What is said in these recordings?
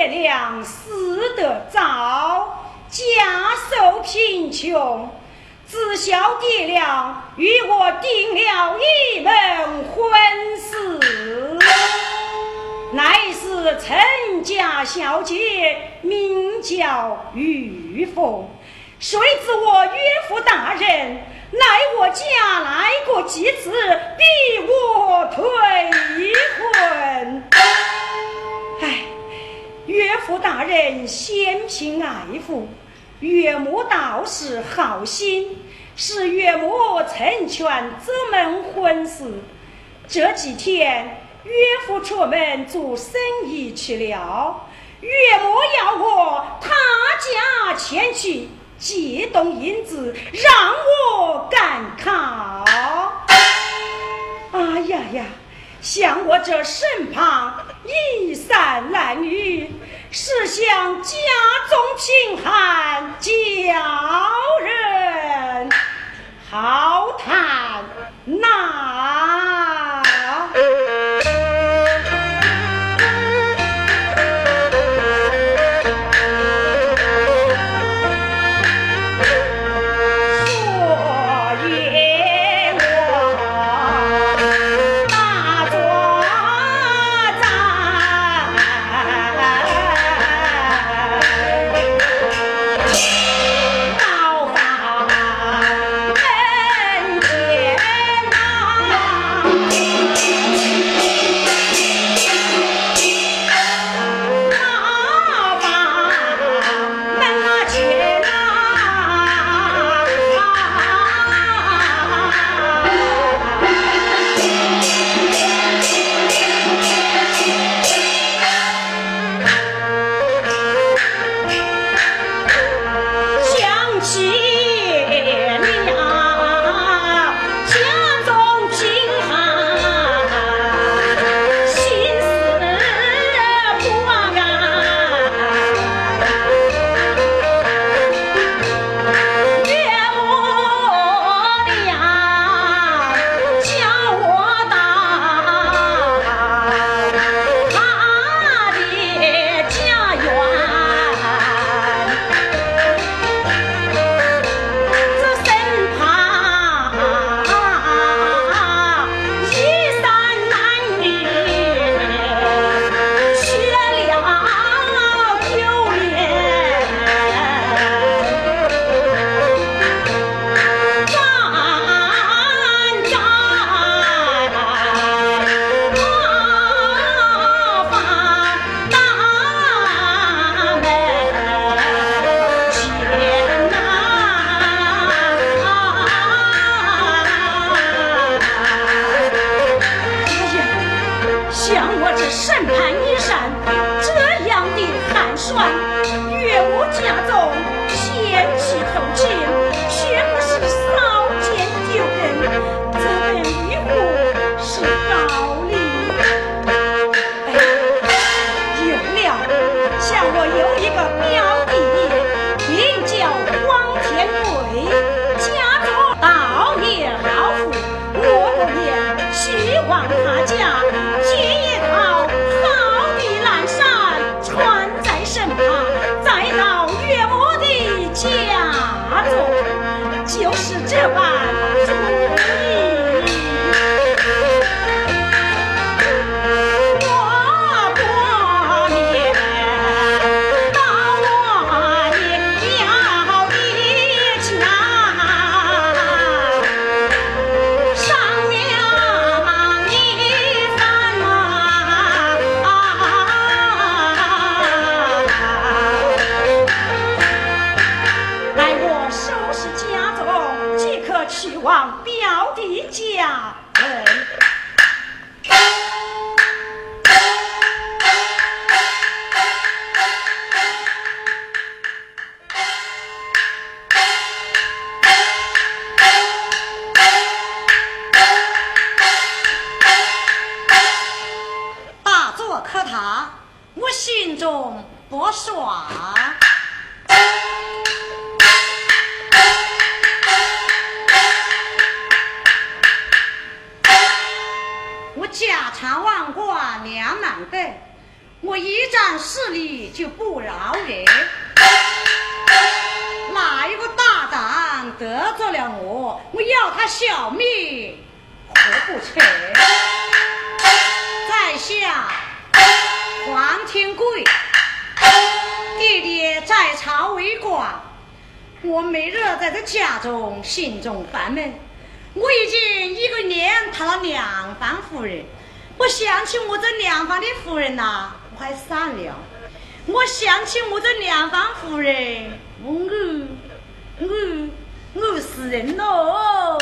爹娘死得早，家受贫穷。只晓爹娘与我定了一门婚事，乃是陈家小姐，名叫玉凤。谁知我岳父大人来我家来过几次，逼我退婚。唉，岳父大人嫌贫爱富。岳母倒是好心，是岳母成全这门婚事。这几天岳父出门做生意去了，岳母要我他家前去借动银子，让我赶考。哎呀呀！像我这身旁衣衫褴褛。是想家中贫寒叫人好叹呐。黄天贵，弟弟在朝为官，我每日在这家中心中烦闷。我已经一个年谈了两房夫人，我想起我这两房的夫人呐，我还善良。我想起我这两房夫人，我我我死人喽！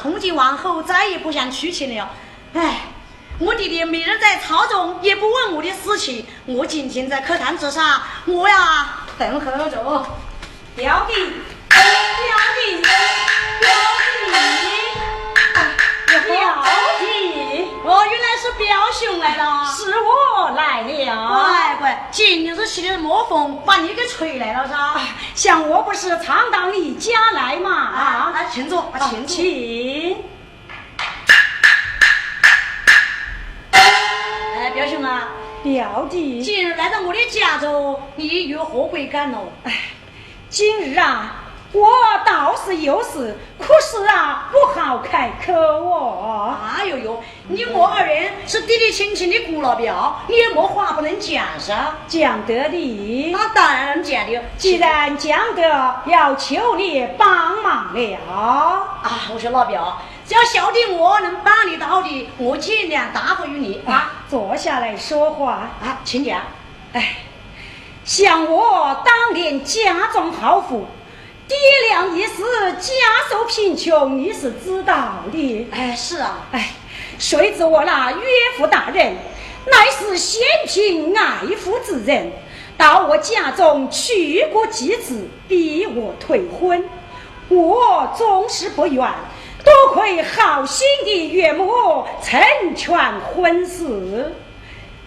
从今往后再也不想娶亲了。哎，我弟弟每日在朝中也不问我的事情，我今天在课堂之上，我呀等候着。表弟，兄来了，是我来了。乖乖，今日是起的魔风，把你给吹来了噻。像我不是常到你家来嘛？啊，请坐，请坐。哎，表兄啊，表弟，今日来到我的家中，你有何贵干哦？哎，今日啊。我倒是有事，可是啊，不好开口哦。哎呦呦，你我二人是弟弟亲亲的姑老表，你也没话不能讲噻？讲得的，那当然讲的。既然讲得，要求你帮忙了。啊，我说老表，只要小弟我能帮你到的，我尽量答复于你啊。坐下来说话啊，请讲。哎，像我当年家中豪富。爹娘一死，家受贫穷，你是知道的。哎，是啊，哎，谁知我那岳父大人乃是嫌贫爱富之人，到我家中去过几次，逼我退婚。我总是不愿，多亏好心的岳母成全婚事。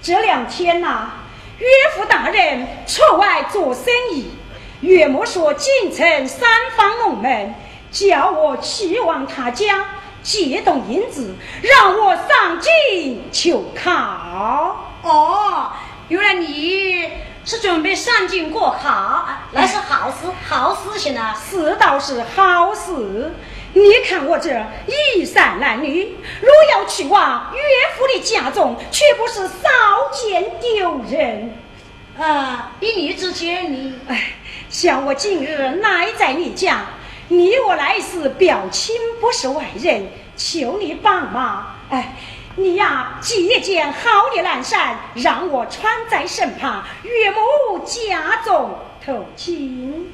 这两天呐，岳父大人出外做生意。岳母说：“京城三方龙门，叫我去往他家借动银子，让我上京求考。”哦，原来你是准备上京过考，那是好事，好事情啊！是倒是好事。你看我这衣衫褴褛，若要去往岳父的家中，却不是少见丢人。啊，一年之间你，哎，想我今日来在你家，你我来是表亲，不是外人，求你帮忙。哎，你呀，借一件好的蓝衫，让我穿在身旁，岳母家中投亲。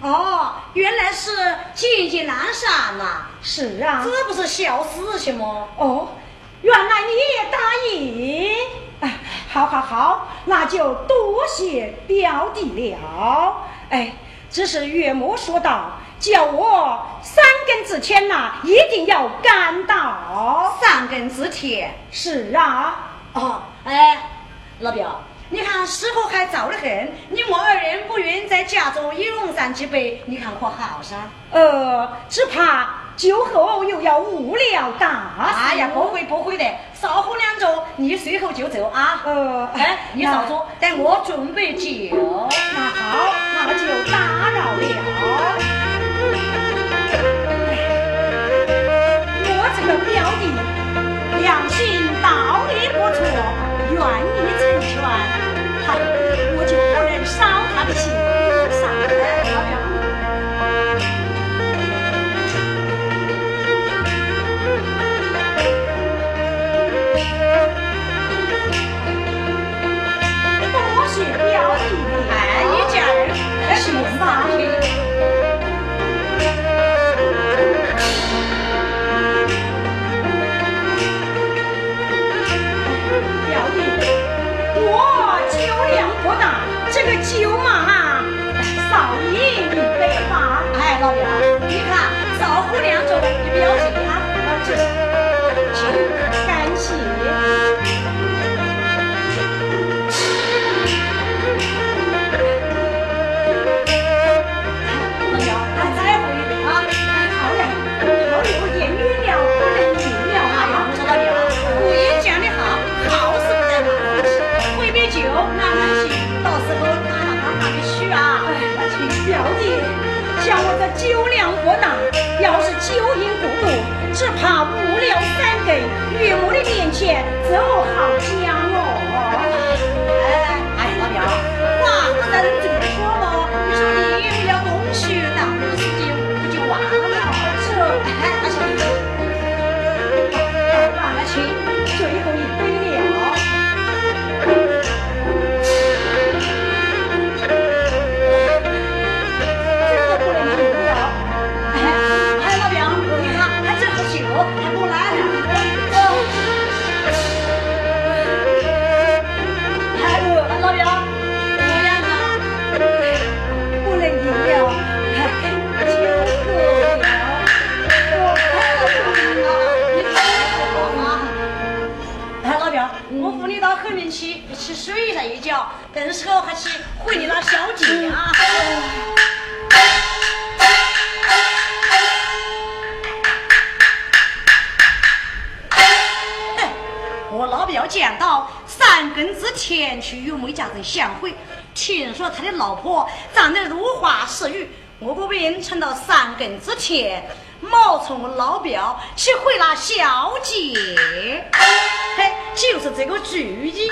哦，原来是系件蓝衫呐。是啊，这不是小事情吗？哦，原来你也答应。哎，好好好，那就多谢表弟了。哎，只是岳母说道，叫我三更之前呐，一定要赶到。三更之前？是啊。哦，哎，老表。你看时候还早得很，你我二人不愿在家中一用上几杯，你看可好噻？呃，只怕酒后又要无聊大哎呀，不会不会的，少喝两盅，你随后就走啊。呃，哎，你少说，待我准备酒。那好，那就打扰了。我这个表弟良心道理不错，愿意成全。我就不能伤他的心，这个酒嘛，少饮一杯吧。哎，老表，你看少喝两盅，你不要紧啊。这，大，要是酒瘾过度，只怕误了三更，岳母的面前怎好三更之前去与梅家人相会，听说他的老婆长得如花似玉，我不便趁到三更之前，冒充我老表去会那小姐。嘿，就是这个主意。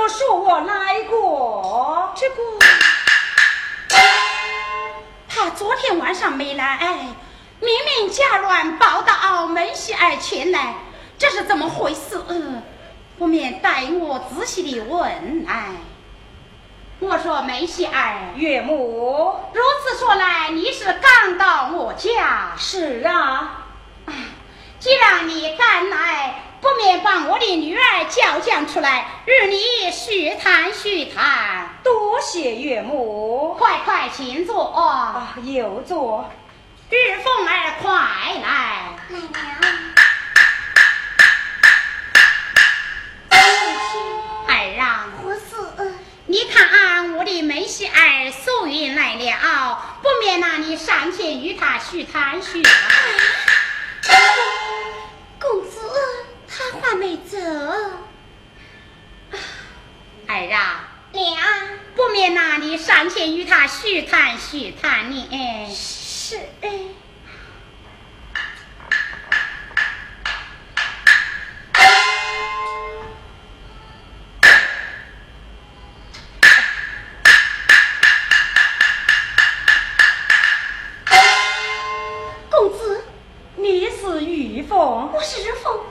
你怎么说我来过？这个。他昨天晚上没来，明明家乱报到门喜儿前来，这是怎么回事？不免待我仔细的问来。我说梅喜儿，岳母，如此说来，你是刚到我家？是啊，既然你赶来。不免把我的女儿叫将出来，与你叙谈叙谈。多谢岳母，快快请坐。啊，有座。玉凤儿，快来。奶娘。儿啊，何事？你看我的妹媳儿素云来了，不免让你上前与她叙谈叙谈。还没走，儿啊，娘，不免拿你上前与他叙谈叙谈呢。是。公子，你是玉凤？我是玉凤。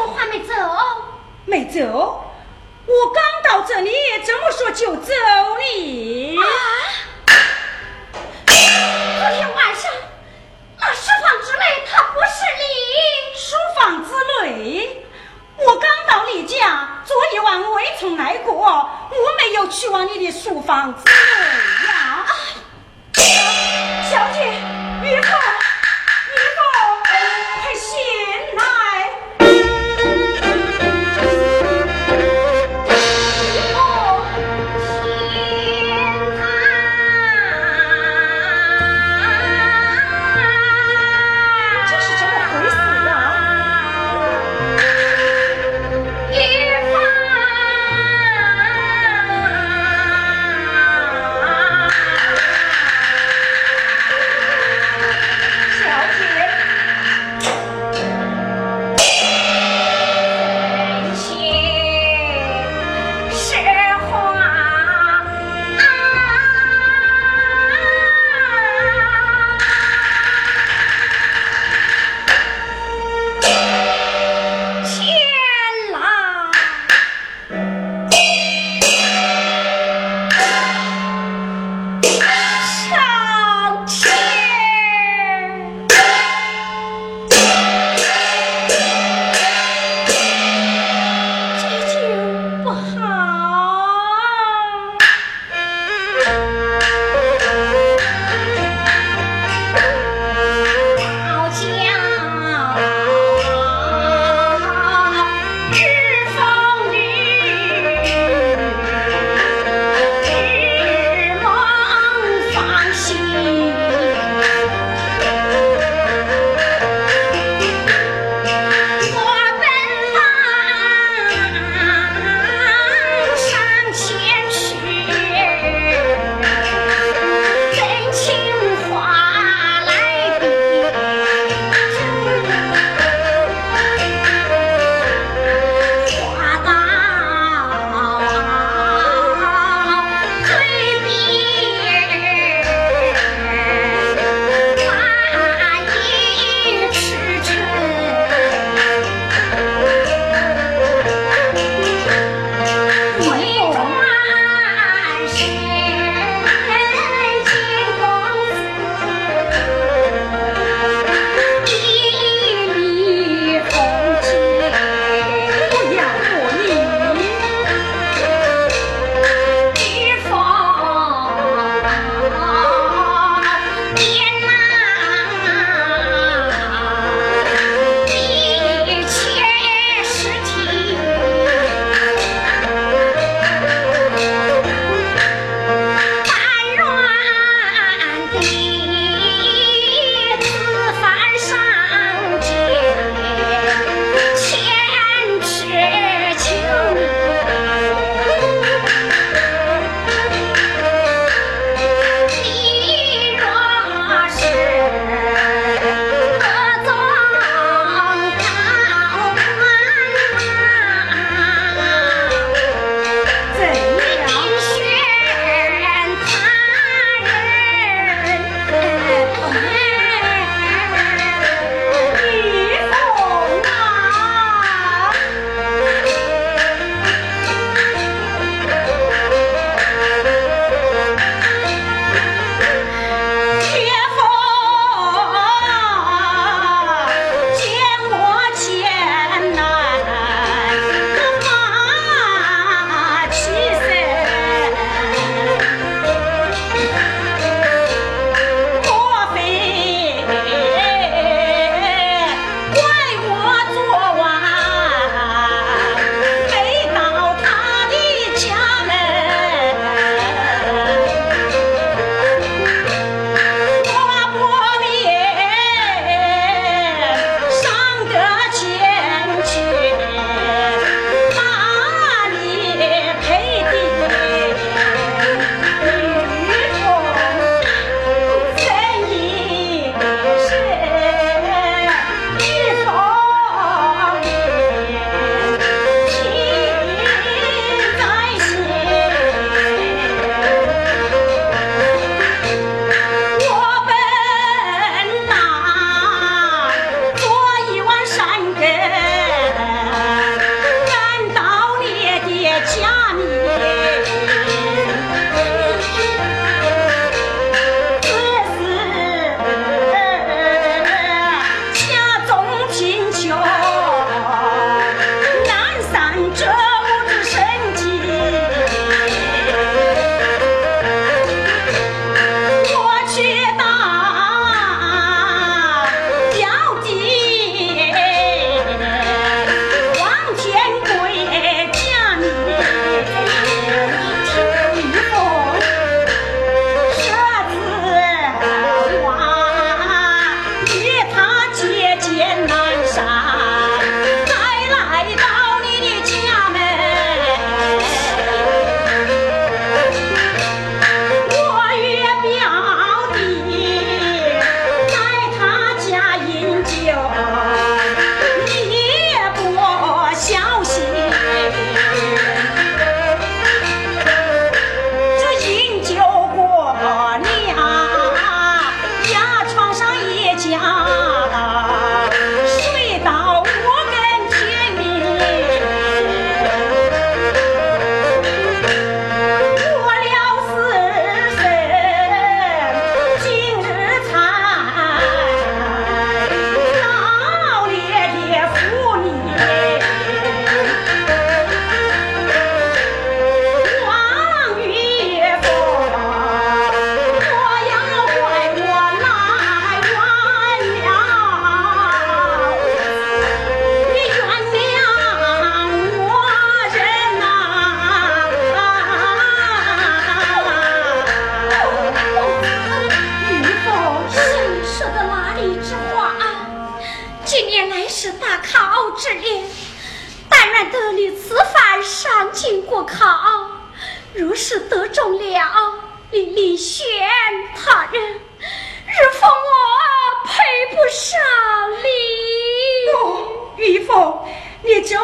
你为什么还没走？没走，我刚到这里，怎么说就走了。啊！昨天晚上那书房之内，他不是你。书房之内，我刚到你家，昨夜晚未曾来过，我没有去往你的书房之内呀。小姐，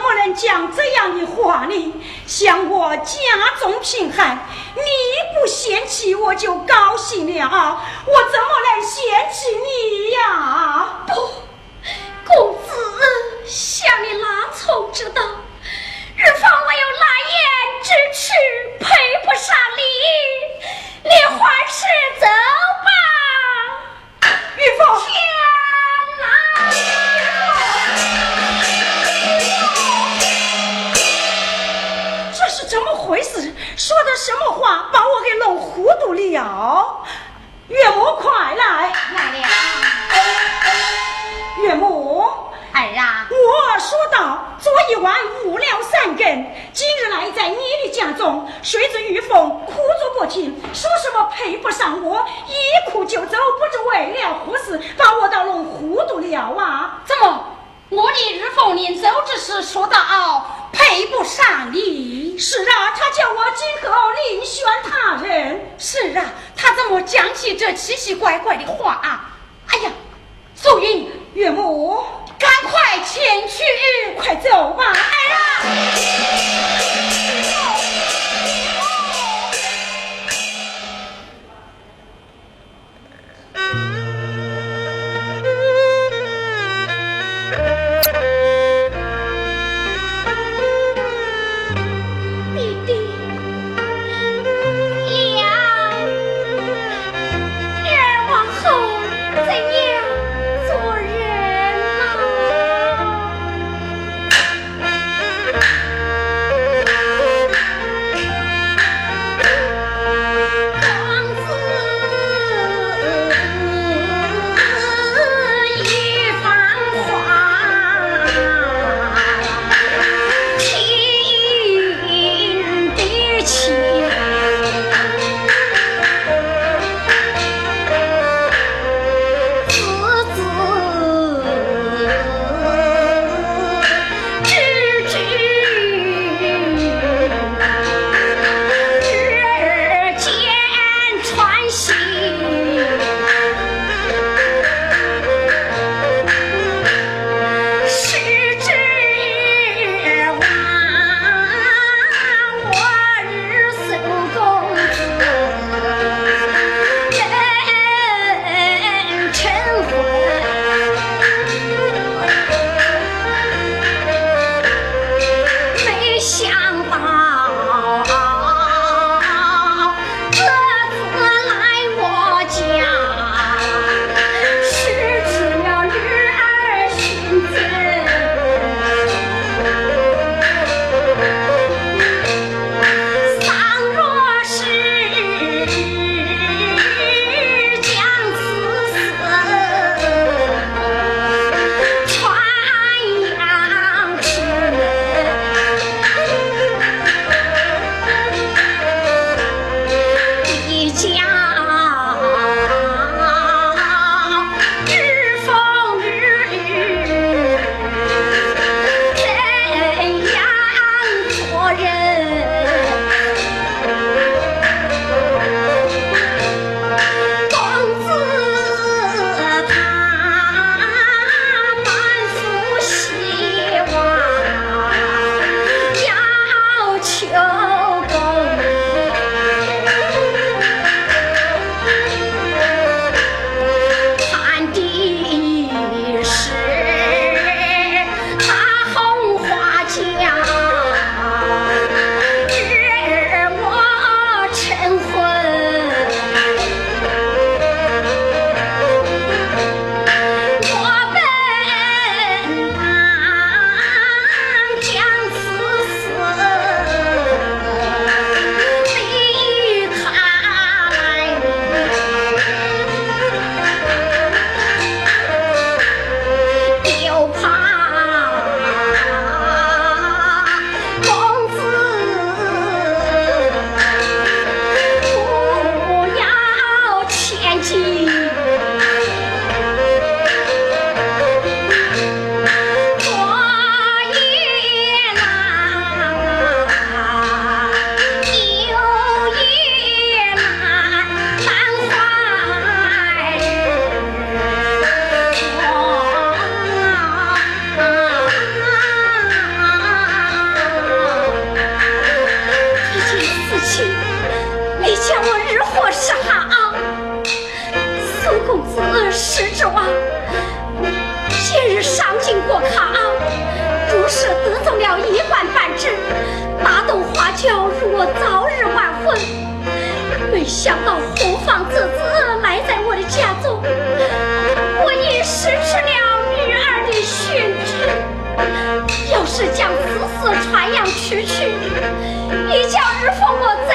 么能讲这样的话呢？想我家中贫寒，你不嫌弃我就高兴了，我怎么能嫌弃你呀？不，公子向你哪从知道？日方我有难言之耻，配不上你，你还是走吧。玉凤，说的什么话，把我给弄糊涂了？岳母，快来！来了。岳母。儿啊，我说道：昨一晚误了三更，今日来在你的家中，谁知玉凤哭着不停，说什么配不上我，一哭就走，不知为了何事，把我倒弄糊涂了啊！怎么，我的日凤临走之时说道配不上你？是啊，他叫我今后另选他人。是啊，他怎么讲起这奇奇怪怪的话啊？哎呀，素云，岳母。赶快前去，快走吧，儿啊！是得中了一官半职，大洞花轿如我早日完婚。没想到红房之子来在我的家中，我已失去了女儿的殉职。要是将此事传扬出去，你叫日后我怎